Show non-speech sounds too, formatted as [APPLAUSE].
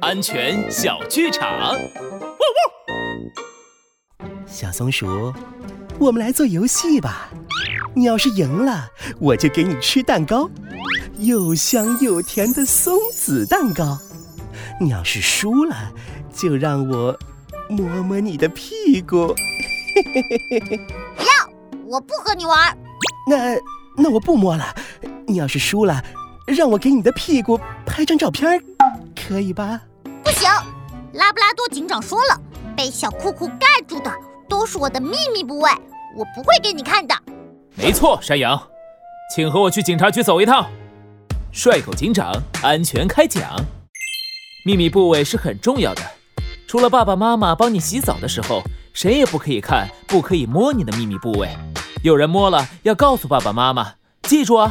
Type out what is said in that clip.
安全小剧场。小松鼠，我们来做游戏吧。你要是赢了，我就给你吃蛋糕，又香又甜的松子蛋糕。你要是输了，就让我摸摸你的屁股。不 [LAUGHS] 要，我不和你玩。那那我不摸了。你要是输了，让我给你的屁股拍张照片，可以吧？不行，拉布拉多警长说了，被小裤裤盖住的。都是我的秘密部位，我不会给你看的。没错，山羊，请和我去警察局走一趟。帅狗警长安全开讲。秘密部位是很重要的，除了爸爸妈妈帮你洗澡的时候，谁也不可以看，不可以摸你的秘密部位。有人摸了，要告诉爸爸妈妈，记住啊。